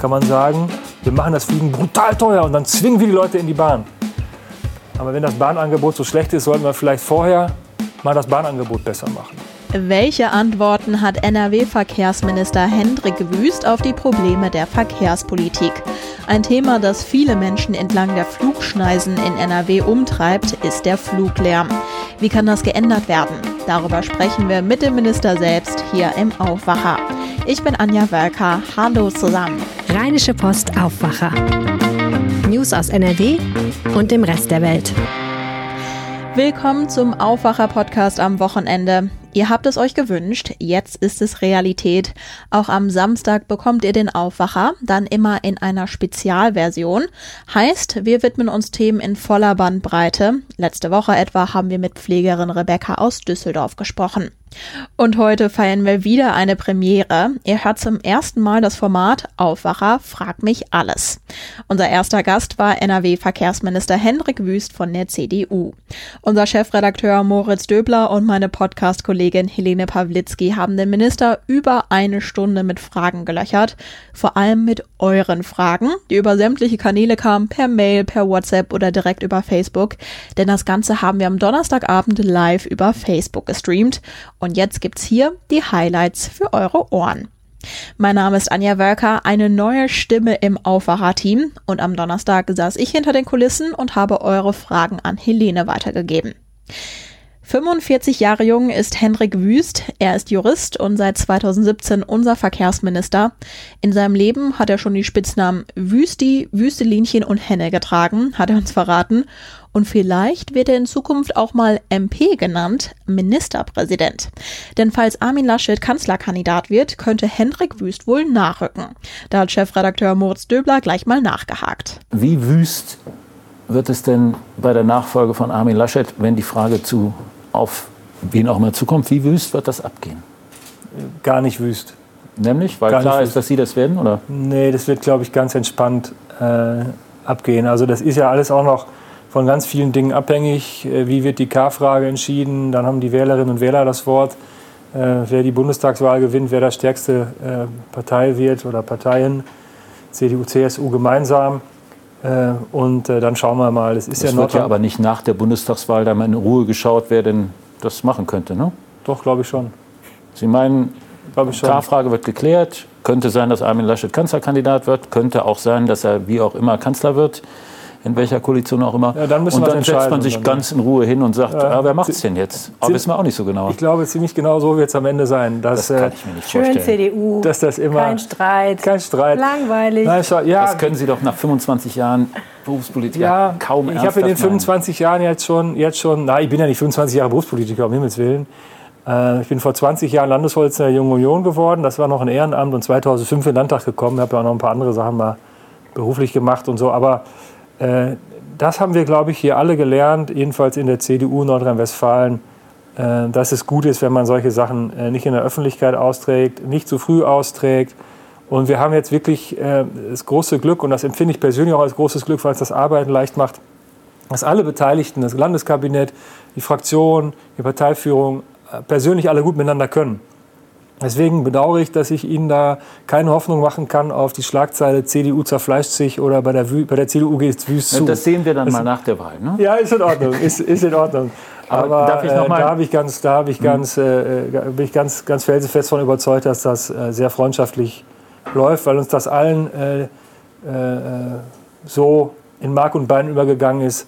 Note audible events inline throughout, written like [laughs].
kann man sagen, wir machen das Fliegen brutal teuer und dann zwingen wir die Leute in die Bahn. Aber wenn das Bahnangebot so schlecht ist, sollten wir vielleicht vorher mal das Bahnangebot besser machen. Welche Antworten hat NRW-Verkehrsminister Hendrik Wüst auf die Probleme der Verkehrspolitik? Ein Thema, das viele Menschen entlang der Flugschneisen in NRW umtreibt, ist der Fluglärm. Wie kann das geändert werden? Darüber sprechen wir mit dem Minister selbst hier im Aufwacher. Ich bin Anja Wölker. Hallo zusammen. Rheinische Post Aufwacher. News aus NRW und dem Rest der Welt. Willkommen zum Aufwacher-Podcast am Wochenende. Ihr habt es euch gewünscht, jetzt ist es Realität. Auch am Samstag bekommt ihr den Aufwacher, dann immer in einer Spezialversion. Heißt, wir widmen uns Themen in voller Bandbreite. Letzte Woche etwa haben wir mit Pflegerin Rebecca aus Düsseldorf gesprochen. Und heute feiern wir wieder eine Premiere. Ihr hört zum ersten Mal das Format Aufwacher frag mich alles. Unser erster Gast war NRW-Verkehrsminister Hendrik Wüst von der CDU. Unser Chefredakteur Moritz Döbler und meine Podcast-Kollegin Helene Pawlitzki haben den Minister über eine Stunde mit Fragen gelöchert. Vor allem mit euren Fragen, die über sämtliche Kanäle kamen, per Mail, per WhatsApp oder direkt über Facebook. Denn das Ganze haben wir am Donnerstagabend live über Facebook gestreamt und jetzt gibt's hier die Highlights für eure Ohren. Mein Name ist Anja Wölker, eine neue Stimme im Aufwacher-Team und am Donnerstag saß ich hinter den Kulissen und habe eure Fragen an Helene weitergegeben. 45 Jahre jung ist Hendrik Wüst. Er ist Jurist und seit 2017 unser Verkehrsminister. In seinem Leben hat er schon die Spitznamen Wüsti, Wüstelinchen und Henne getragen, hat er uns verraten. Und vielleicht wird er in Zukunft auch mal MP genannt, Ministerpräsident. Denn falls Armin Laschet Kanzlerkandidat wird, könnte Hendrik Wüst wohl nachrücken. Da hat Chefredakteur Moritz Döbler gleich mal nachgehakt. Wie wüst wird es denn bei der Nachfolge von Armin Laschet, wenn die Frage zu auf wen auch immer zukommt, wie wüst wird das abgehen? Gar nicht wüst. Nämlich, weil Gar klar nicht ist, dass Sie das werden, oder? Nee, das wird, glaube ich, ganz entspannt äh, abgehen. Also das ist ja alles auch noch von ganz vielen Dingen abhängig. Äh, wie wird die K-Frage entschieden? Dann haben die Wählerinnen und Wähler das Wort. Äh, wer die Bundestagswahl gewinnt, wer das stärkste äh, Partei wird oder Parteien, CDU, CSU gemeinsam. Und dann schauen wir mal. Es ist Das ja wird ja aber nicht nach der Bundestagswahl da mal in Ruhe geschaut, wer denn das machen könnte, ne? Doch, glaube ich schon. Sie meinen, schon. K-Frage wird geklärt. Könnte sein, dass Armin Laschet Kanzlerkandidat wird. Könnte auch sein, dass er wie auch immer Kanzler wird. In welcher Koalition auch immer. Ja, dann müssen und dann setzt man sich dann- ganz in Ruhe hin und sagt, Ja. ah, wer macht es denn jetzt? Aber wissen wir auch nicht so genau. Ich glaube, ziemlich genau so wird es am Ende sein. Dass, Das kann ich mir nicht Schön vorstellen. CDU. dass das immer. Kein Streit. Kein Streit. Langweilig. Nein, war- ja, Das können Sie doch nach 25 Jahren Berufspolitiker ja, kaum Ich habe in den ernsthaft meinen. 25 Jahren jetzt schon, jetzt schon, na, ich bin ja nicht 25 Jahre Berufspolitiker, um Himmels Willen. Äh, ich bin vor 20 Jahren Landesvorsitzender der Jungen Union geworden. Das war noch ein Ehrenamt und 2005 in den Landtag gekommen. Ich habe ja auch noch ein paar andere Sachen mal beruflich gemacht und so. Aber äh, das haben wir, glaube ich, hier alle gelernt, jedenfalls in der CDU Nordrhein-Westfalen, äh, dass es gut ist, wenn man solche Sachen äh, nicht in der Öffentlichkeit austrägt, nicht zu früh austrägt. Und wir haben jetzt wirklich äh, das große Glück, und das empfinde ich persönlich auch als großes Glück, weil es das Arbeiten leicht macht, dass alle Beteiligten, das Landeskabinett, die Fraktion, die Parteiführung, äh, persönlich alle gut miteinander können. Deswegen bedauere ich, dass ich Ihnen da keine Hoffnung machen kann auf die Schlagzeile CDU zerfleischt sich oder bei der, bei der CDU geht es wüst zu. Das sehen wir dann mal nach der Wahl. Ne? Ja, ist in Ordnung, ist, ist in Ordnung. [laughs] Aber Aber, darf ich noch äh, da habe ich ganz, da habe ich ganz, äh, äh, bin ich ganz, ganz felsenfest von überzeugt, dass das äh, sehr freundschaftlich läuft, weil uns das allen äh, äh, so in Mark und Bein übergegangen ist,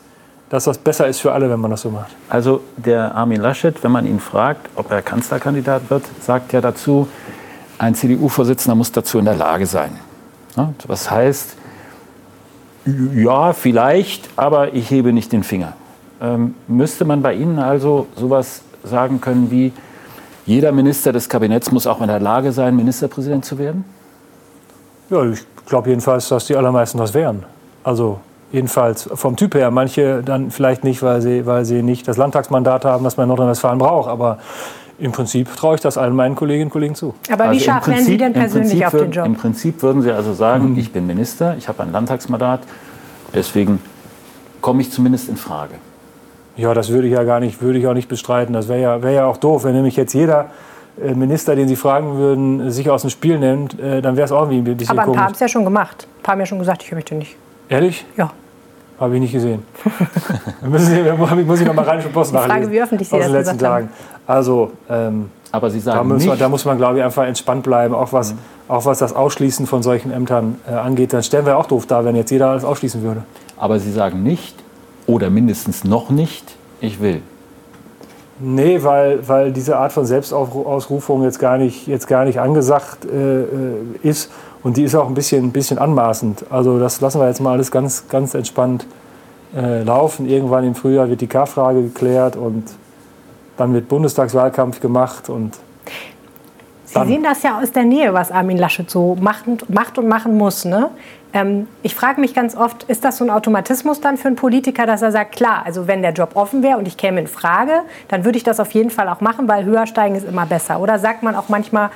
dass das besser ist für alle, wenn man das so macht. Also der Armin Laschet, wenn man ihn fragt, ob er Kanzlerkandidat wird, sagt ja dazu, ein CDU-Vorsitzender muss dazu in der Lage sein. Was heißt, ja, vielleicht, aber ich hebe nicht den Finger. Ähm, müsste man bei Ihnen also sowas sagen können wie, jeder Minister des Kabinetts muss auch in der Lage sein, Ministerpräsident zu werden? Ja, ich glaube jedenfalls, dass die allermeisten das wären. Also jedenfalls vom Typ her. Manche dann vielleicht nicht, weil sie, weil sie nicht das Landtagsmandat haben, das man in Nordrhein-Westfalen braucht. Aber im Prinzip traue ich das allen meinen Kolleginnen und Kollegen zu. Aber wie Also im scharf wären Sie denn persönlich auf den Job? Im Prinzip würden Sie also sagen, ich bin Minister, ich habe ein Landtagsmandat, deswegen komme ich zumindest in Frage. Ja, das würde ich ja gar nicht, würde ich auch nicht bestreiten. Das wäre ja, wär ja auch doof, wenn nämlich jetzt jeder äh, Minister, den Sie fragen würden, sich aus dem Spiel nimmt, äh, dann wäre es auch irgendwie ein bisschen Aber ein paar haben es ja schon gemacht. Ein paar haben ja schon gesagt, ich möchte nicht. Ehrlich? Ja. Habe ich nicht gesehen. Da müssen Sie, da muss ich noch mal Rheinische Post Die Frage, nachlesen. wie öffentlich Sie aus das den letzten. Tagen. Also, ähm, Aber Sie da, sagen muss man, nicht, da muss man, glaube ich, einfach entspannt bleiben, auch was, auch was das Ausschließen von solchen Ämtern äh, angeht. Dann stellen wir auch doof da, wenn jetzt jeder alles ausschließen würde. aber Sie sagen nicht, oder mindestens noch nicht, ich will. Nee, weil, weil diese Art von Selbstausrufung jetzt gar nicht, jetzt gar nicht angesagt äh, äh, ist. Und die ist auch ein bisschen, ein bisschen anmaßend. Also das lassen wir jetzt mal alles ganz, ganz entspannt äh, laufen. Irgendwann im Frühjahr wird die K-Frage geklärt und dann wird Bundestagswahlkampf gemacht. Und Sie Dann- sehen das ja aus der Nähe, was Armin Laschet so macht und, macht, und machen muss. Ne? Ähm, ich frage mich ganz oft, ist das so ein Automatismus dann für einen Politiker, dass er sagt, klar, also wenn der Job offen wäre und ich käme in Frage, dann würde ich das auf jeden Fall auch machen, weil höher steigen ist immer besser. Oder sagt man auch manchmal,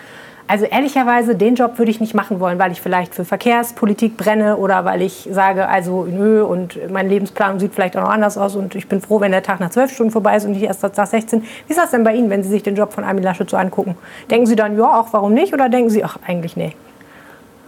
also ehrlicherweise, den Job würde ich nicht machen wollen, weil ich vielleicht für Verkehrspolitik brenne oder weil ich sage, also nö und meine Lebensplanung sieht vielleicht auch noch anders aus und ich bin froh, wenn der Tag nach zwölf Stunden vorbei ist und nicht erst nach 16. Wie ist das denn bei Ihnen, wenn Sie sich den Job von Armin Laschet so angucken? Denken Sie dann, ja, auch warum nicht? Oder denken Sie, ach, eigentlich nee?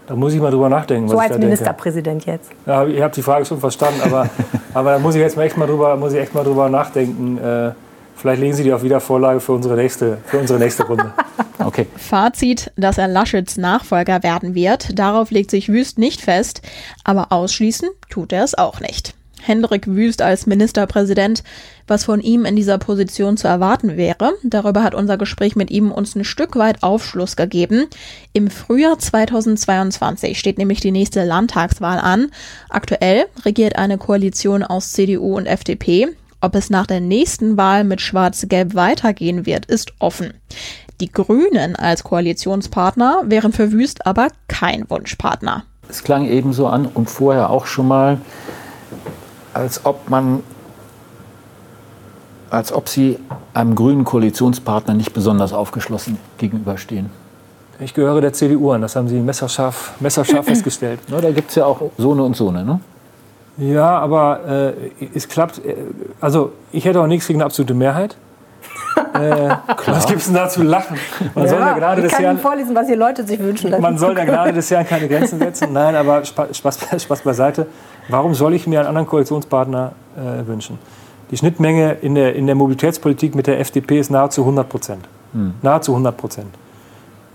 da muss ich mal drüber nachdenken. So was ich als da denke. Ministerpräsident jetzt. Ja, ihr habt die Frage schon verstanden, aber, [laughs] aber da muss ich jetzt mal echt mal drüber, muss ich echt mal drüber nachdenken. Äh, vielleicht legen Sie die auf Wiedervorlage für unsere nächste, für unsere nächste Runde. [laughs] Okay. Fazit, dass er Laschets Nachfolger werden wird, darauf legt sich Wüst nicht fest, aber ausschließen tut er es auch nicht. Hendrik Wüst als Ministerpräsident, was von ihm in dieser Position zu erwarten wäre, darüber hat unser Gespräch mit ihm uns ein Stück weit Aufschluss gegeben. Im Frühjahr 2022 steht nämlich die nächste Landtagswahl an. Aktuell regiert eine Koalition aus CDU und FDP. Ob es nach der nächsten Wahl mit Schwarz-Gelb weitergehen wird, ist offen. Die Grünen als Koalitionspartner wären für Wüst aber kein Wunschpartner. Es klang ebenso an und vorher auch schon mal, als ob man, als ob Sie einem grünen Koalitionspartner nicht besonders aufgeschlossen gegenüberstehen. Ich gehöre der CDU an, das haben Sie messerscharf, messerscharf [clears throat] festgestellt. Ne, da gibt es ja auch so eine und so eine. Ne? Ja, aber äh, es klappt. Äh, also, ich hätte auch nichts gegen eine absolute Mehrheit. [laughs] äh, was gibt es denn da zu lachen? Man soll ja gerade ich des kann Ihnen vorlesen, was die Leute sich wünschen. Das man soll so ja gerade des Herrn keine Grenzen setzen. Nein, aber Spaß, Spaß, Spaß beiseite. Warum soll ich mir einen anderen Koalitionspartner äh, wünschen? Die Schnittmenge in der, in der Mobilitätspolitik mit der FDP ist nahezu 100 Prozent. Nahezu 100 Prozent.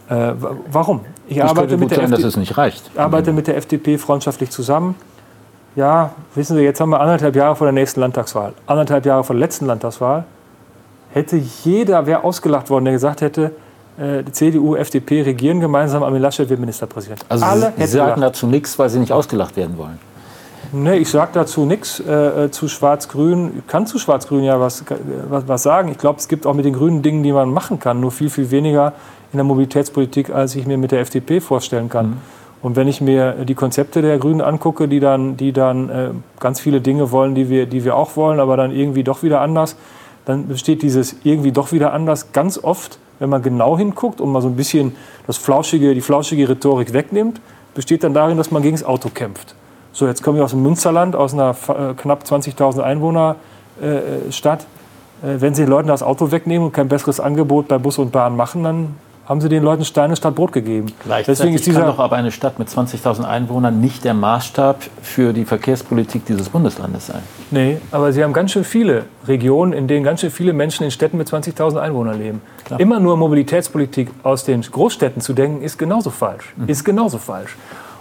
Äh, wa- warum? Ich Das arbeite könnte mit der sein, dass FDP es nicht reicht. Ich arbeite mit der FDP freundschaftlich zusammen. Ja, wissen Sie, jetzt haben wir anderthalb Jahre vor der nächsten Landtagswahl. Anderthalb Jahre vor der letzten Landtagswahl hätte jeder, wer ausgelacht worden, der gesagt hätte, äh, CDU, FDP regieren gemeinsam, Armin Laschet wird Ministerpräsident. Also Alle Sie hätten sagen gelacht. dazu nichts, weil Sie nicht ausgelacht werden wollen. Nee, ich sage dazu nichts äh, äh, zu Schwarz-Grün. Ich kann zu Schwarz-Grün ja was, äh, was, was sagen. Ich glaube, es gibt auch mit den grünen Dingen, die man machen kann, nur viel, viel weniger in der Mobilitätspolitik, als ich mir mit der FDP vorstellen kann. Und wenn ich mir die Konzepte der Grünen angucke, die dann, die dann äh, ganz viele Dinge wollen, die wir, die wir auch wollen, aber dann irgendwie doch wieder anders, dann besteht dieses irgendwie doch wieder anders ganz oft, wenn man genau hinguckt und mal so ein bisschen das flauschige, die flauschige Rhetorik wegnimmt, besteht dann darin, dass man gegen das Auto kämpft. So, jetzt komme ich aus dem Münsterland, aus einer äh, knapp 20.000 Einwohner äh, Stadt. Äh, wenn Sie den Leuten das Auto wegnehmen und kein besseres Angebot bei Bus und Bahn machen, dann haben Sie den Leuten Steine statt Brot gegeben. Deswegen ist kann dieser, doch aber eine Stadt mit 20.000 Einwohnern nicht der Maßstab für die Verkehrspolitik dieses Bundeslandes sein. Nee, aber Sie haben ganz schön viele Regionen, in denen ganz schön viele Menschen in Städten mit 20.000 Einwohnern leben. Klar. Immer nur Mobilitätspolitik aus den Großstädten zu denken, ist genauso falsch. Ist genauso falsch.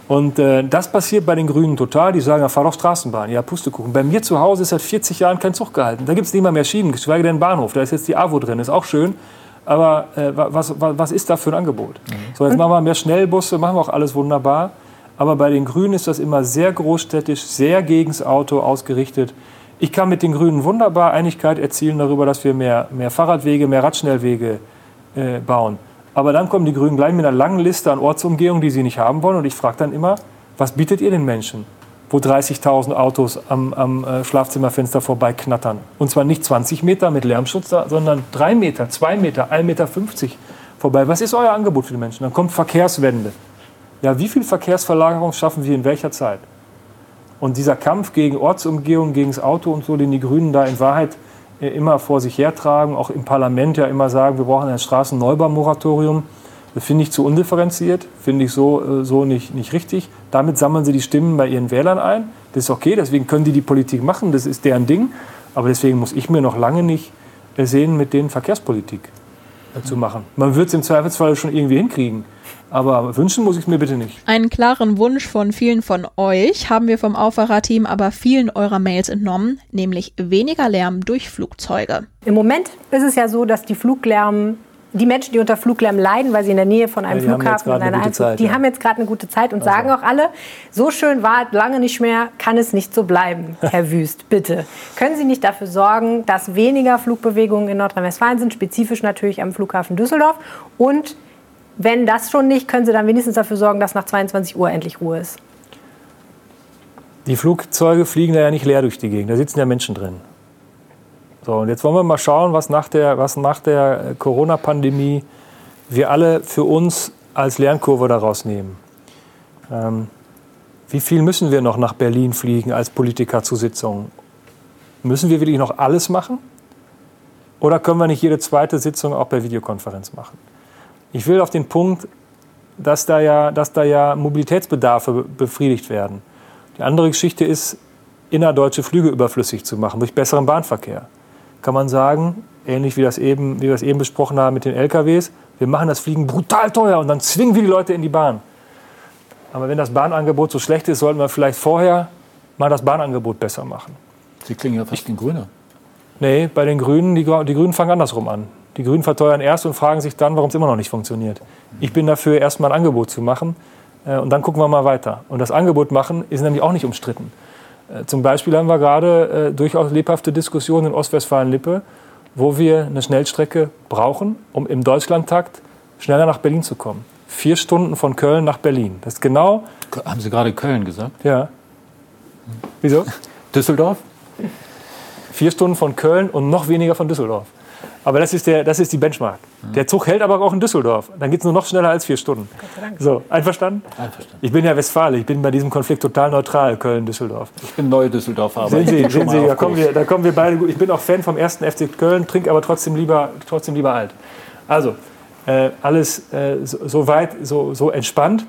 Und äh, das passiert bei den Grünen total. Die sagen, ja, fahr doch Straßenbahn. Ja, Pustekuchen. Bei mir zu Hause ist seit 40 Jahren kein Zug gehalten. Da gibt es nicht mal mehr Schienen, geschweige denn Bahnhof. Da ist jetzt die AWO drin, ist auch schön. Aber äh, wa- was, wa- was ist da für ein Angebot? So, jetzt machen wir mehr Schnellbusse, machen wir auch alles wunderbar. Aber bei den Grünen ist das immer sehr großstädtisch, sehr gegens Auto ausgerichtet. Ich kann mit den Grünen wunderbar Einigkeit erzielen darüber, dass wir mehr, mehr Fahrradwege, mehr Radschnellwege äh, bauen. Aber dann kommen die Grünen gleich mit einer langen Liste an Ortsumgehungen, die sie nicht haben wollen. Und ich frage dann immer, was bietet ihr den Menschen, wo 30.000 Autos am, am äh, Schlafzimmerfenster vorbei knattern? Und zwar nicht 20 Meter mit Lärmschutz, sondern 3 Meter, 2 Meter, 1,50 Meter vorbei. Was ist euer Angebot für die Menschen? Dann kommt Verkehrswende. Ja, wie viel Verkehrsverlagerung schaffen wir in welcher Zeit? Und dieser Kampf gegen Ortsumgehung, gegen das Auto und so, den die Grünen da in Wahrheit äh, immer vor sich hertragen, auch im Parlament ja immer sagen, wir brauchen ein Straßenneubaumoratorium. Das finde ich zu undifferenziert, finde ich so, äh, so nicht, nicht richtig. Damit sammeln sie die Stimmen bei ihren Wählern ein. Das ist okay, deswegen können die die Politik machen, das ist deren Ding. Aber deswegen muss ich mir noch lange nicht sehen, mit denen Verkehrspolitik zu machen. Man wird es im Zweifelsfall schon irgendwie hinkriegen. Aber wünschen muss ich es mir bitte nicht. Einen klaren Wunsch von vielen von euch haben wir vom Aufwacherteam aber vielen eurer Mails entnommen, nämlich weniger Lärm durch Flugzeuge. Im Moment ist es ja so, dass die Fluglärm die Menschen, die unter Fluglärm leiden, weil sie in der Nähe von einem Ja, Flughafen und einer Einflug, Zeit, die ja. haben jetzt gerade eine gute Zeit und sagen auch alle, so schön war es lange nicht mehr, kann es nicht so bleiben, [laughs] Herr Wüst, bitte. Können Sie nicht dafür sorgen, dass weniger Flugbewegungen in Nordrhein-Westfalen sind, spezifisch natürlich am Flughafen Düsseldorf und wenn das schon nicht, können Sie dann wenigstens dafür sorgen, dass nach 22 Uhr endlich Ruhe ist. Die Flugzeuge fliegen da ja nicht leer durch die Gegend, da sitzen ja Menschen drin. So, und jetzt wollen wir mal schauen, was nach der, der äh, Corona-Pandemie wir alle für uns als Lernkurve daraus nehmen. Ähm, wie viel müssen wir noch nach Berlin fliegen als Politiker zu Sitzungen? Müssen wir wirklich noch alles machen? Oder können wir nicht jede zweite Sitzung auch per Videokonferenz machen? Ich will auf den Punkt, dass da ja, dass da ja Mobilitätsbedarfe be- befriedigt werden. Die andere Geschichte ist, innerdeutsche Flüge überflüssig zu machen durch besseren Bahnverkehr. Kann man sagen, ähnlich wie, das eben, wie wir es eben besprochen haben mit den LKWs, wir machen das Fliegen brutal teuer und dann zwingen wir die Leute in die Bahn. Aber wenn das Bahnangebot so schlecht ist, sollten wir vielleicht vorher mal das Bahnangebot besser machen. Sie klingen ja fast wie ein Grüner. Nee, bei den Grünen, die, die Grünen fangen andersrum an. Die Grünen verteuern erst und fragen sich dann, warum es immer noch nicht funktioniert. Ich bin dafür, erst mal ein Angebot zu machen äh, und dann gucken wir mal weiter. Und das Angebot machen ist nämlich auch nicht umstritten. Äh, zum Beispiel haben wir gerade äh, durchaus lebhafte Diskussionen in Ostwestfalen-Lippe, wo wir eine Schnellstrecke brauchen, um im Deutschlandtakt schneller nach Berlin zu kommen. Vier Stunden von Köln nach Berlin. Das ist genau, Haben Sie gerade Köln gesagt? ja. Wieso? [laughs] Düsseldorf? Vier Stunden von Köln und noch weniger von Düsseldorf. Aber das ist, der, das ist die Benchmark. Der Zug hält aber auch in Düsseldorf. Dann geht es nur noch schneller als vier Stunden. So, einverstanden? Einverstanden. Ich bin ja Westfale. Ich bin bei diesem Konflikt total neutral, Köln-Düsseldorf. Ich bin neu Düsseldorfer, aber Sehen ich Sie, sehen Sie da, kommen wir, da kommen wir beide gut. Ich bin auch Fan vom ersten FC Köln, trinke aber trotzdem lieber, trotzdem lieber alt. Also, äh, alles äh, so, so weit, so, so entspannt.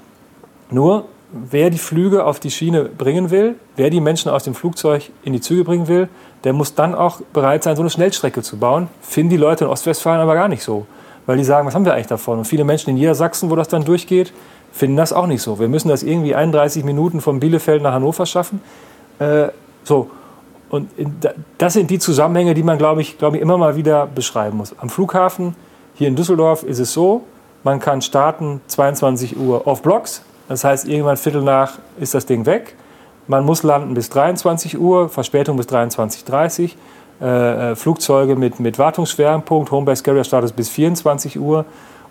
Nur, wer die Flüge auf die Schiene bringen will, wer die Menschen aus dem Flugzeug in die Züge bringen will, der muss dann auch bereit sein, so eine Schnellstrecke zu bauen. Finden die Leute in Ostwestfalen aber gar nicht so. Weil die sagen, was haben wir eigentlich davon? Und viele Menschen in Niedersachsen, wo das dann durchgeht, finden das auch nicht so. Wir müssen das irgendwie 31 Minuten von Bielefeld nach Hannover schaffen. Äh, so. Und in, da- das sind die Zusammenhänge, die man, glaube ich, glaube ich, immer mal wieder beschreiben muss. Am Flughafen hier in Düsseldorf ist es so, man kann starten 22 Uhr auf Blocks. Das heißt, irgendwann Viertel nach ist das Ding weg. Man muss landen bis 23 Uhr, Verspätung bis 23.30 Uhr. Äh, äh, Flugzeuge mit, mit Wartungsschwerpunkt, Homebase Carrier Status bis 24 Uhr.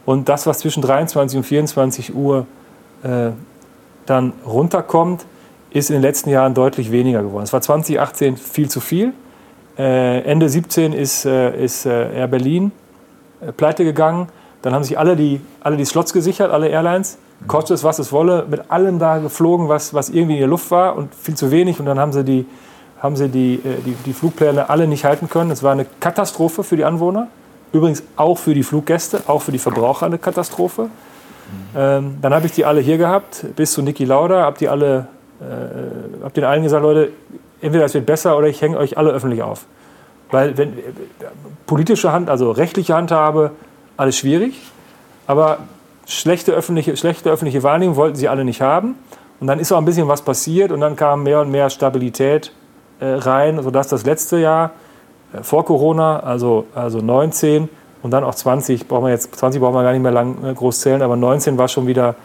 Und das, was zwischen 23 und 24 Uhr äh, dann runterkommt, ist in den letzten Jahren deutlich weniger geworden. Es war 2018 viel zu viel. Äh, Ende 17 ist, äh, ist äh, Air Berlin pleite gegangen. Dann haben sich alle die, alle die Slots gesichert, alle Airlines. Kostet es, was es wolle, mit allem da geflogen, was, was irgendwie in der Luft war und viel zu wenig. Und dann haben sie die, haben sie die, äh, die, die Flugpläne alle nicht halten können. Es war eine Katastrophe für die Anwohner. Übrigens auch für die Fluggäste, auch für die Verbraucher eine Katastrophe. Ähm, dann habe ich die alle hier gehabt, bis zu Niki Lauda, habe die alle, äh, habe den allen gesagt, Leute, entweder es wird besser oder ich hänge euch alle öffentlich auf. Weil wenn äh, politische Hand, also rechtliche Handhabe, alles schwierig, aber schlechte öffentliche, schlechte öffentliche Wahrnehmung wollten sie alle nicht haben. Und dann ist auch ein bisschen was passiert und dann kam mehr und mehr Stabilität äh, rein, sodass das letzte Jahr äh, vor Corona, also, also 19 und dann auch 20, brauchen wir jetzt, 20 brauchen wir gar nicht mehr lang äh, groß zählen, aber 19 war schon wieder,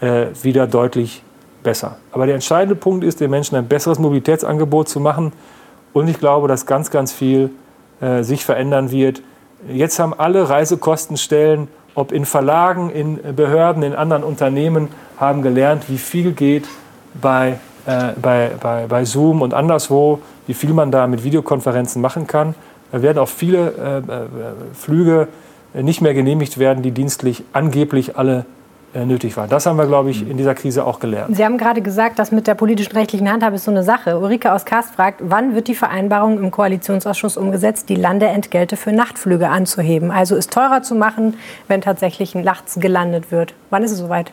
äh, wieder deutlich besser. Aber der entscheidende Punkt ist, den Menschen ein besseres Mobilitätsangebot zu machen. Und ich glaube, dass ganz, ganz viel äh, sich verändern wird. Jetzt haben alle Reisekostenstellen, ob in Verlagen, in Behörden, in anderen Unternehmen, haben gelernt, wie viel geht bei, äh, bei, bei, bei Zoom und anderswo, wie viel man da mit Videokonferenzen machen kann. Da werden auch viele äh, äh, Flüge nicht mehr genehmigt werden, die dienstlich angeblich alle nötig war. Das haben wir, glaube ich, in dieser Krise auch gelernt. Sie haben gerade gesagt, dass mit der politischen rechtlichen Handhabe ist so eine Sache. Ulrike aus Kast fragt, wann wird die Vereinbarung im Koalitionsausschuss umgesetzt, die Landeentgelte für Nachtflüge anzuheben? Also es teurer zu machen, wenn tatsächlich nachts gelandet wird. Wann ist es soweit?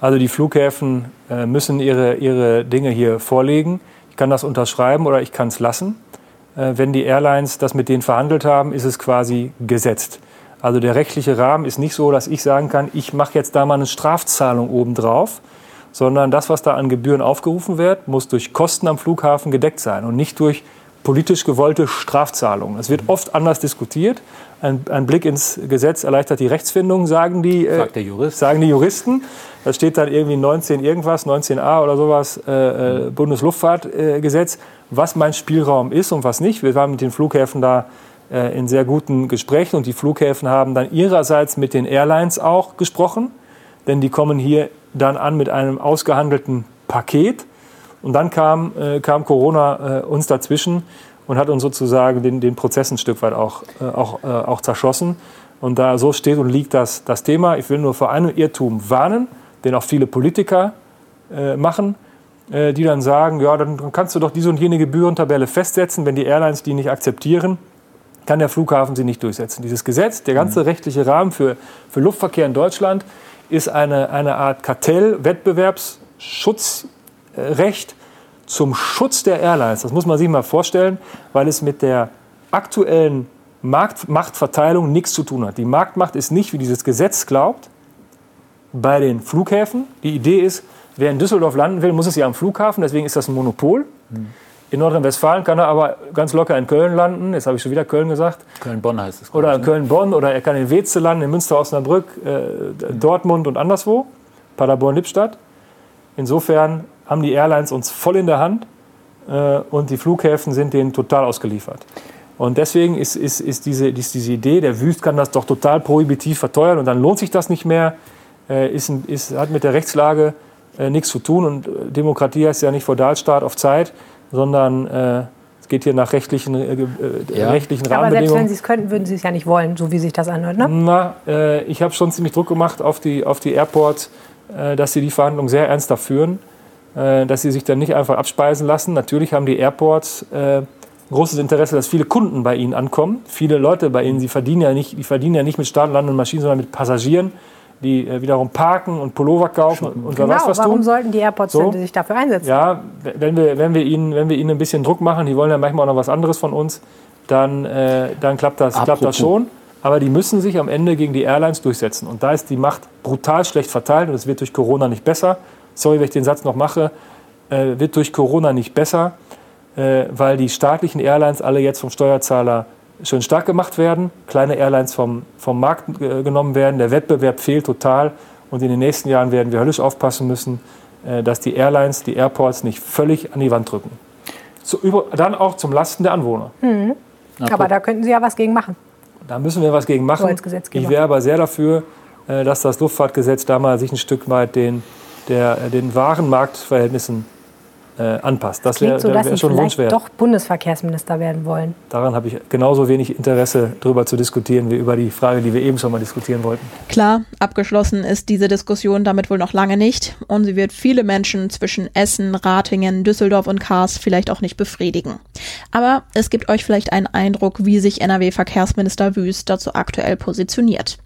Also die Flughäfen äh, müssen ihre, ihre Dinge hier vorlegen. Ich kann das unterschreiben oder ich kann es lassen. Äh, wenn die Airlines das mit denen verhandelt haben, ist es quasi gesetzt. Also der rechtliche Rahmen ist nicht so, dass ich sagen kann, ich mache jetzt da mal eine Strafzahlung obendrauf, sondern das, was da an Gebühren aufgerufen wird, muss durch Kosten am Flughafen gedeckt sein und nicht durch politisch gewollte Strafzahlungen. Es wird oft anders diskutiert. Ein, ein, Blick ins Gesetz erleichtert die Rechtsfindung, sagen die, äh, sagen die Juristen. Da steht dann irgendwie 19 irgendwas, 19a oder sowas, äh, äh, Bundesluftfahrtgesetz, was mein Spielraum ist und was nicht. Wir waren mit den Flughäfen da äh, in sehr guten Gesprächen und die Flughäfen haben dann ihrerseits mit den Airlines auch gesprochen, denn die kommen hier dann an mit einem ausgehandelten Paket. Und dann kam, äh, kam Corona äh, uns dazwischen und hat uns sozusagen den, den Prozess ein Stück weit auch, äh, auch, äh, auch zerschossen. Und da so steht und liegt das, das Thema. Ich will nur vor einem Irrtum warnen, den auch viele Politiker äh, machen, die dann sagen, ja, dann kannst du doch diese und jene Gebührentabelle festsetzen, wenn die Airlines die nicht akzeptieren kann der Flughafen sie nicht durchsetzen. Dieses Gesetz, der ganze mhm. rechtliche Rahmen für, für Luftverkehr in Deutschland ist eine, eine Art Kartell, Wettbewerbsschutzrecht zum Schutz der Airlines. Das muss man sich mal vorstellen, weil es mit der aktuellen Marktmachtverteilung nichts zu tun hat. Die Marktmacht ist nicht, wie dieses Gesetz glaubt, bei den Flughäfen. Die Idee ist, wer in Düsseldorf landen will, muss es ja am Flughafen, deswegen ist das ein Monopol. Mhm. In Nordrhein-Westfalen kann er aber ganz locker in Köln landen. Jetzt habe ich schon wieder Köln gesagt. Köln-Bonn heißt es. Oder in ne? Köln-Bonn. Oder er kann in Weze landen, in Münster-Osnabrück, äh, Dortmund und anderswo. Paderborn-Lippstadt. Insofern haben die Airlines uns voll in der Hand äh, und die Flughäfen sind denen total ausgeliefert. Und deswegen ist, ist, ist, diese, ist diese Idee, der Wüst kann das doch total prohibitiv verteuern und dann lohnt sich das nicht mehr, äh, ist, ist, hat mit der Rechtslage äh, nichts zu tun. Und äh, Demokratie heißt ja nicht Feudalstaat auf Zeit sondern äh, es geht hier nach rechtlichen, äh, äh ja. rechtlichen Aber selbst wenn Sie es könnten, würden Sie es ja nicht wollen, so wie sich das anhört, ne? Na, äh, ich habe schon ziemlich Druck gemacht auf die, auf die Airports, äh, dass sie die Verhandlungen sehr ernsthaft führen, äh, dass sie sich dann nicht einfach abspeisen lassen. Natürlich haben die Airports großes Interesse, dass viele Kunden bei ihnen ankommen. Viele Leute bei ihnen, sie verdienen ja nicht, die verdienen ja nicht mit Start, Land und Maschinen, sondern mit Passagieren die äh, wiederum parken und Pullover kaufen und genau, was was warum tun. sollten die Airports so. sich dafür einsetzen? Ja, wenn wir, wenn, wir ihnen, wenn wir ihnen ein bisschen Druck machen, die wollen ja manchmal auch noch was anderes von uns, dann, äh, dann klappt, das, klappt das schon. Aber die müssen sich am Ende gegen die Airlines durchsetzen. Und da ist die Macht brutal schlecht verteilt und es wird durch Corona nicht besser. Sorry, wenn ich den Satz noch mache, äh, wird durch Corona nicht besser, äh, weil die staatlichen Airlines alle jetzt vom Steuerzahler schön stark gemacht werden, kleine Airlines vom, vom Markt äh, genommen werden, der Wettbewerb fehlt total und in den nächsten Jahren werden wir höllisch aufpassen müssen, äh, dass die Airlines, die Airports nicht völlig an die Wand drücken. So, über, dann auch zum Lasten der Anwohner. Mhm. Aber da könnten Sie ja was gegen machen. Da müssen wir was gegen machen. Ich wäre aber sehr dafür, äh, dass das Luftfahrtgesetz da mal sich ein Stück weit den, der, den wahren Marktverhältnissen äh, anpasst. Das wäre so, wär, wär schon vielleicht doch Bundesverkehrsminister werden wollen. Daran habe ich genauso wenig Interesse, darüber zu diskutieren, wie über die Frage, die wir eben schon mal diskutieren wollten. Klar, abgeschlossen ist diese Diskussion damit wohl noch lange nicht. Und sie wird viele Menschen zwischen Essen, Ratingen, Düsseldorf und Kars vielleicht auch nicht befriedigen. Aber es gibt euch vielleicht einen Eindruck, wie sich NRW-Verkehrsminister Wüst dazu aktuell positioniert.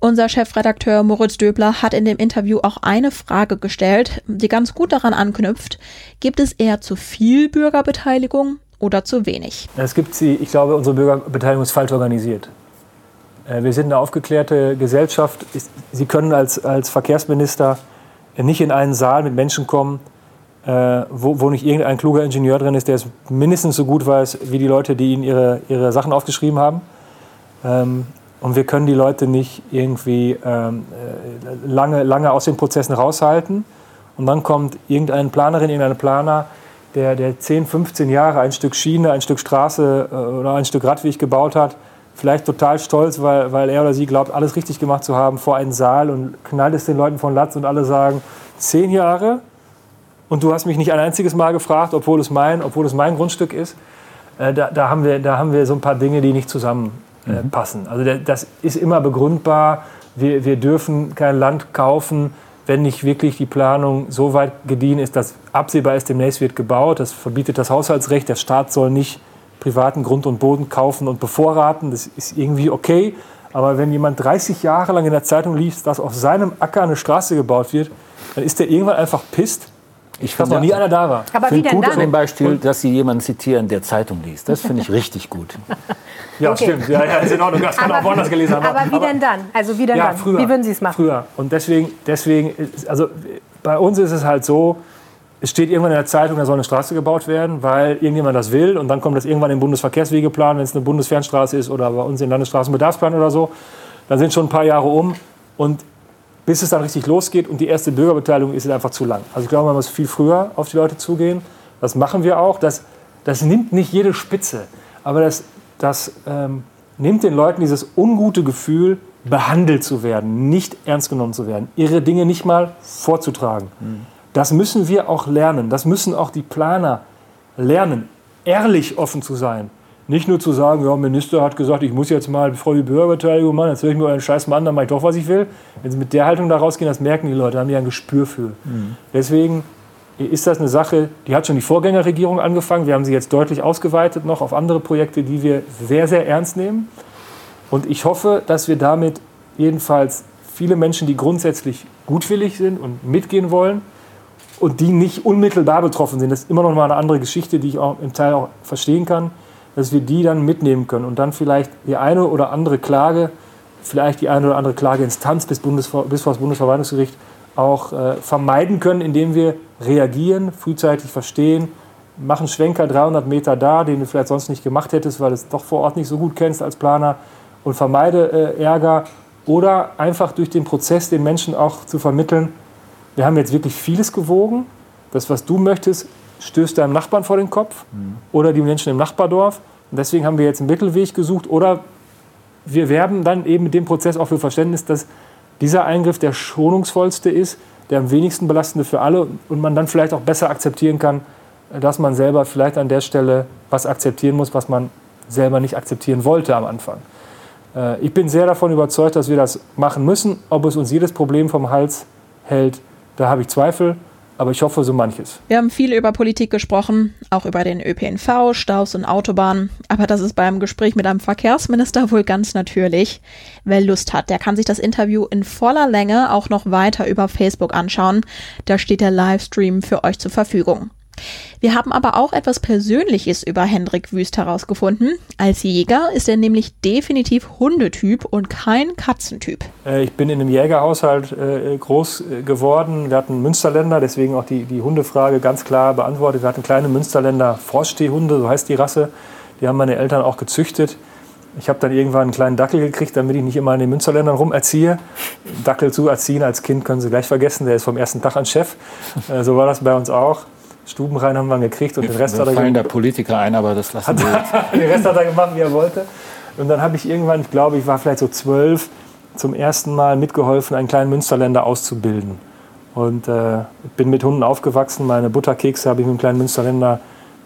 Unser Chefredakteur Moritz Döbler hat in dem Interview auch eine Frage gestellt, die ganz gut daran anknüpft. Gibt es eher zu viel Bürgerbeteiligung oder zu wenig? Es gibt sie, ich glaube, unsere Bürgerbeteiligung ist falsch organisiert. Äh, wir sind eine aufgeklärte Gesellschaft. Sie können als, als Verkehrsminister nicht in einen Saal mit Menschen kommen, äh, wo, wo nicht irgendein kluger Ingenieur drin ist, der es mindestens so gut weiß wie die Leute, die Ihnen ihre, ihre Sachen aufgeschrieben haben. Ähm, und wir können die Leute nicht irgendwie ähm, äh, lange, lange aus den Prozessen raushalten. Und dann kommt irgendeine Planerin, irgendein Planer, der, der 10, 15 Jahre ein Stück Schiene, ein Stück Straße äh, oder ein Stück Radweg gebaut hat, vielleicht total stolz, weil, weil er oder sie glaubt, alles richtig gemacht zu haben, vor einen Saal und knallt es den Leuten von Latz und alle sagen, zehn Jahre und du hast mich nicht ein einziges Mal gefragt, obwohl es mein, obwohl es mein Grundstück ist. Äh, da, da, haben wir, da haben wir so ein paar Dinge, die nicht zusammen mhm. passen. Also das ist immer begründbar, wir, wir dürfen kein Land kaufen, wenn nicht wirklich die Planung so weit gediehen ist, dass absehbar ist, demnächst wird gebaut. Das verbietet das Haushaltsrecht. Der Staat soll nicht privaten Grund und Boden kaufen und bevorraten. Das ist irgendwie okay. Aber wenn jemand 30 Jahre lang in der Zeitung liest, dass auf seinem Acker eine Straße gebaut wird, dann ist der irgendwann einfach pisst. Ich Dass noch nie einer da war. Aber wie finde denn gut an dem dann? Beispiel, dass Sie jemanden zitieren, der Zeitung liest. Das finde ich richtig gut. [laughs] Ja, Okay. stimmt. Ja, ja, ist in Ordnung. Das kann auch woanders gelesen haben. aber wie denn dann? Also wie denn Ja, dann? früher. Wie würden Sie es machen? Früher. Und deswegen, deswegen also bei uns ist es halt so, es steht irgendwann in der Zeitung, da soll eine Straße gebaut werden, weil irgendjemand das will. Und dann kommt das irgendwann im Bundesverkehrswegeplan, wenn es eine Bundesfernstraße ist oder bei uns im Landesstraßenbedarfsplan oder so. Dann sind schon ein paar Jahre um. Und bis es dann richtig losgeht und die erste Bürgerbeteiligung ist einfach zu lang. Also ich glaube, man muss viel früher auf die Leute zugehen. Das machen wir auch. Das, das nimmt nicht jede Spitze. Aber das, das ähm, nimmt den Leuten dieses ungute Gefühl, behandelt zu werden, nicht ernst genommen zu werden, ihre Dinge nicht mal vorzutragen. Das müssen wir auch lernen. Das müssen auch die Planer lernen, ehrlich offen zu sein. Nicht nur zu sagen, ja, Minister hat gesagt, ich muss jetzt mal voll die Bürgerbeteiligung machen, jetzt höre ich mir euren Scheiß mal an, dann mache ich doch, was ich will. Wenn sie mit der Haltung da rausgehen, das merken die Leute, haben die ein Gespür für. Deswegen ist das eine Sache, die hat schon die Vorgängerregierung angefangen. Wir haben sie jetzt deutlich ausgeweitet noch auf andere Projekte, die wir sehr, sehr ernst nehmen. Und ich hoffe, dass wir damit jedenfalls viele Menschen, die grundsätzlich gutwillig sind und mitgehen wollen und die nicht unmittelbar betroffen sind, das ist immer noch mal eine andere Geschichte, die ich auch im Teil auch verstehen kann, dass wir die dann mitnehmen können und dann vielleicht die eine oder andere Klage, vielleicht die eine oder andere Klageinstanz bis, Bundesver bis vor das Bundesverwaltungsgericht auch äh, vermeiden können, indem wir reagieren, frühzeitig verstehen, machen Schwenker 300 Meter da, den du vielleicht sonst nicht gemacht hättest, weil du es doch vor Ort nicht so gut kennst als Planer und vermeide äh, Ärger oder einfach durch den Prozess den Menschen auch zu vermitteln, wir haben jetzt wirklich vieles gewogen. Das, was du möchtest, stößt deinem Nachbarn vor den Kopf oder die Menschen im Nachbardorf. Und deswegen haben wir jetzt einen Mittelweg gesucht. Oder wir werben dann eben mit dem Prozess auch für Verständnis, dass dieser Eingriff der schonungsvollste ist, der am wenigsten belastende für alle und man dann vielleicht auch besser akzeptieren kann, dass man selber vielleicht an der Stelle was akzeptieren muss, was man selber nicht akzeptieren wollte am Anfang. Äh, Ich bin sehr davon überzeugt, dass wir das machen müssen. Ob es uns jedes Problem vom Hals hält, da habe ich Zweifel. Aber ich hoffe, so manches. Wir haben viel über Politik gesprochen, auch über den ÖPNV, Staus und Autobahnen. Aber das ist beim Gespräch mit einem Verkehrsminister wohl ganz natürlich. Wer Lust hat, der kann sich das Interview in voller Länge auch noch weiter über Facebook anschauen. Da steht der Livestream für euch zur Verfügung. Wir haben aber auch etwas Persönliches über Hendrik Wüst herausgefunden. Als Jäger ist er nämlich definitiv Hundetyp und kein Katzentyp. Äh, Ich bin in einem Jägerhaushalt äh, groß äh, geworden. Wir hatten Münsterländer, deswegen auch die, die Hundefrage ganz klar beantwortet. Wir hatten kleine Münsterländer Froststehhunde, so heißt die Rasse. Die haben meine Eltern auch gezüchtet. Ich habe dann irgendwann einen kleinen Dackel gekriegt, damit ich nicht immer in den Münsterländern rumerziehe. Dackel zu erziehen als Kind können Sie gleich vergessen, der ist vom ersten Tag an Chef. So war das bei uns auch. Stubenrein haben wir gekriegt und den Rest hat er fallen der Politiker ein, aber das lassen wir. [laughs] den Rest hat er gemacht, wie er wollte. Und dann habe ich irgendwann, ich glaube, ich war vielleicht so zwölf, zum ersten Mal mitgeholfen, einen kleinen Münsterländer auszubilden. Und äh, bin mit Hunden aufgewachsen. Meine Butterkekse habe ich mit einem kleinen Münsterländer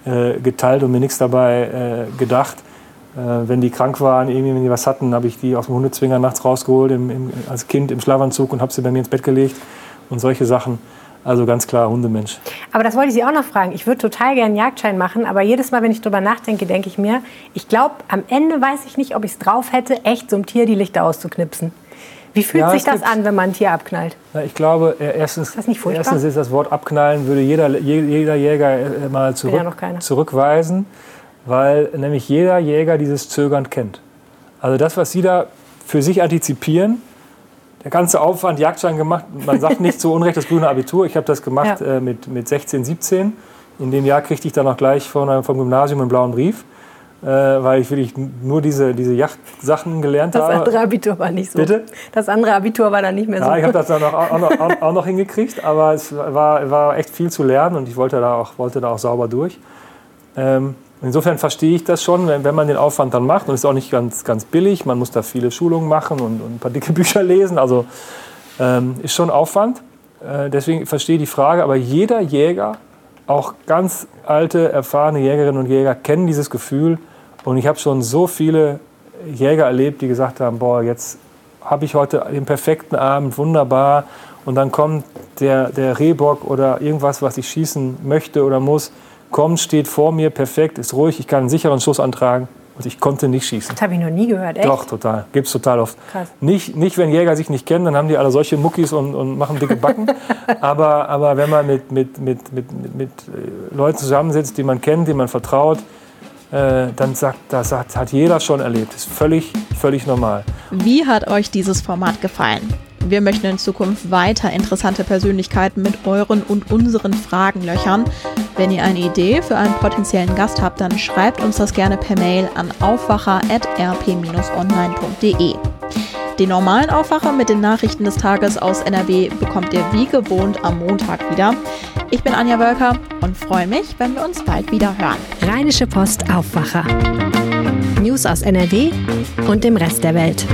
äh, geteilt und mir nichts dabei äh, gedacht. Äh, wenn die krank waren, irgendwie, wenn die was hatten, habe ich die aus dem Hundezwinger nachts rausgeholt im, im, als Kind im Schlafanzug und habe sie bei mir ins Bett gelegt und solche Sachen. Also ganz klar Hundemensch. Aber das wollte ich Sie auch noch fragen. Ich würde total gerne einen Jagdschein machen, aber jedes Mal, wenn ich drüber nachdenke, denke ich mir, ich glaube, am Ende weiß ich nicht, ob ich es drauf hätte, echt so einem Tier die Lichter auszuknipsen. Wie fühlt Ja, sich das an, wenn man ein Tier abknallt? Na, ich glaube, äh, erstens, das nicht furchtbar? erstens ist das Wort abknallen, würde jeder, je- jeder Jäger äh, mal zurück, ja zurückweisen, weil nämlich jeder Jäger dieses Zögern kennt. Also das, was Sie da für sich antizipieren, der ganze Aufwand, Jagdschein gemacht, man sagt nicht zu Unrecht das grüne Abitur. Ich habe das gemacht Ja. äh, mit, mit 16, 17. In dem Jahr kriegte ich dann auch gleich von, einem- vom Gymnasium einen blauen Brief, äh, weil ich wirklich nur diese, diese Yachtsachen gelernt Das habe. andere Abitur war nicht so. Bitte? Das andere Abitur war dann nicht mehr so. Ja, ich habe das dann auch, auch, noch, auch, auch noch hingekriegt, aber es war, war echt viel zu lernen und ich wollte da auch, wollte da auch sauber durch. Ähm, insofern verstehe ich das schon, wenn, wenn man den Aufwand dann macht und es ist auch nicht ganz, ganz billig, man muss da viele Schulungen machen und, und ein paar dicke [laughs] Bücher lesen, also ähm, ist schon Aufwand. Äh, deswegen verstehe ich die Frage, aber jeder Jäger, auch ganz alte, erfahrene Jägerinnen und Jäger kennen dieses Gefühl. Und ich habe schon so viele Jäger erlebt, die gesagt haben, boah, jetzt habe ich heute den perfekten Abend, wunderbar. Und dann kommt der, der Rehbock oder irgendwas, was ich schießen möchte oder muss, kommt, steht vor mir, perfekt, ist ruhig, ich kann einen sicheren Schuss antragen und ich konnte nicht schießen. Das habe ich noch nie gehört, echt? Doch, total. Gibt es total oft. Krass. Nicht, nicht, wenn Jäger sich nicht kennen, dann haben die alle solche Muckis und, und machen dicke Backen. [laughs] aber, aber wenn man mit, mit, mit, mit, mit, mit äh, Leuten zusammensitzt, die man kennt, die man vertraut, äh, dann sagt, das hat, hat jeder schon erlebt. Das ist völlig, völlig normal. Wie hat euch dieses Format gefallen? Wir möchten in Zukunft weiter interessante Persönlichkeiten mit euren und unseren Fragen löchern. Wenn ihr eine Idee für einen potenziellen Gast habt, dann schreibt uns das gerne per Mail an aufwacher.rp-online.de. Den normalen Aufwacher mit den Nachrichten des Tages aus NRW bekommt ihr wie gewohnt am Montag wieder. Ich bin Anja Wölker und freue mich, wenn wir uns bald wieder hören. Rheinische Post Aufwacher. News aus NRW und dem Rest der Welt.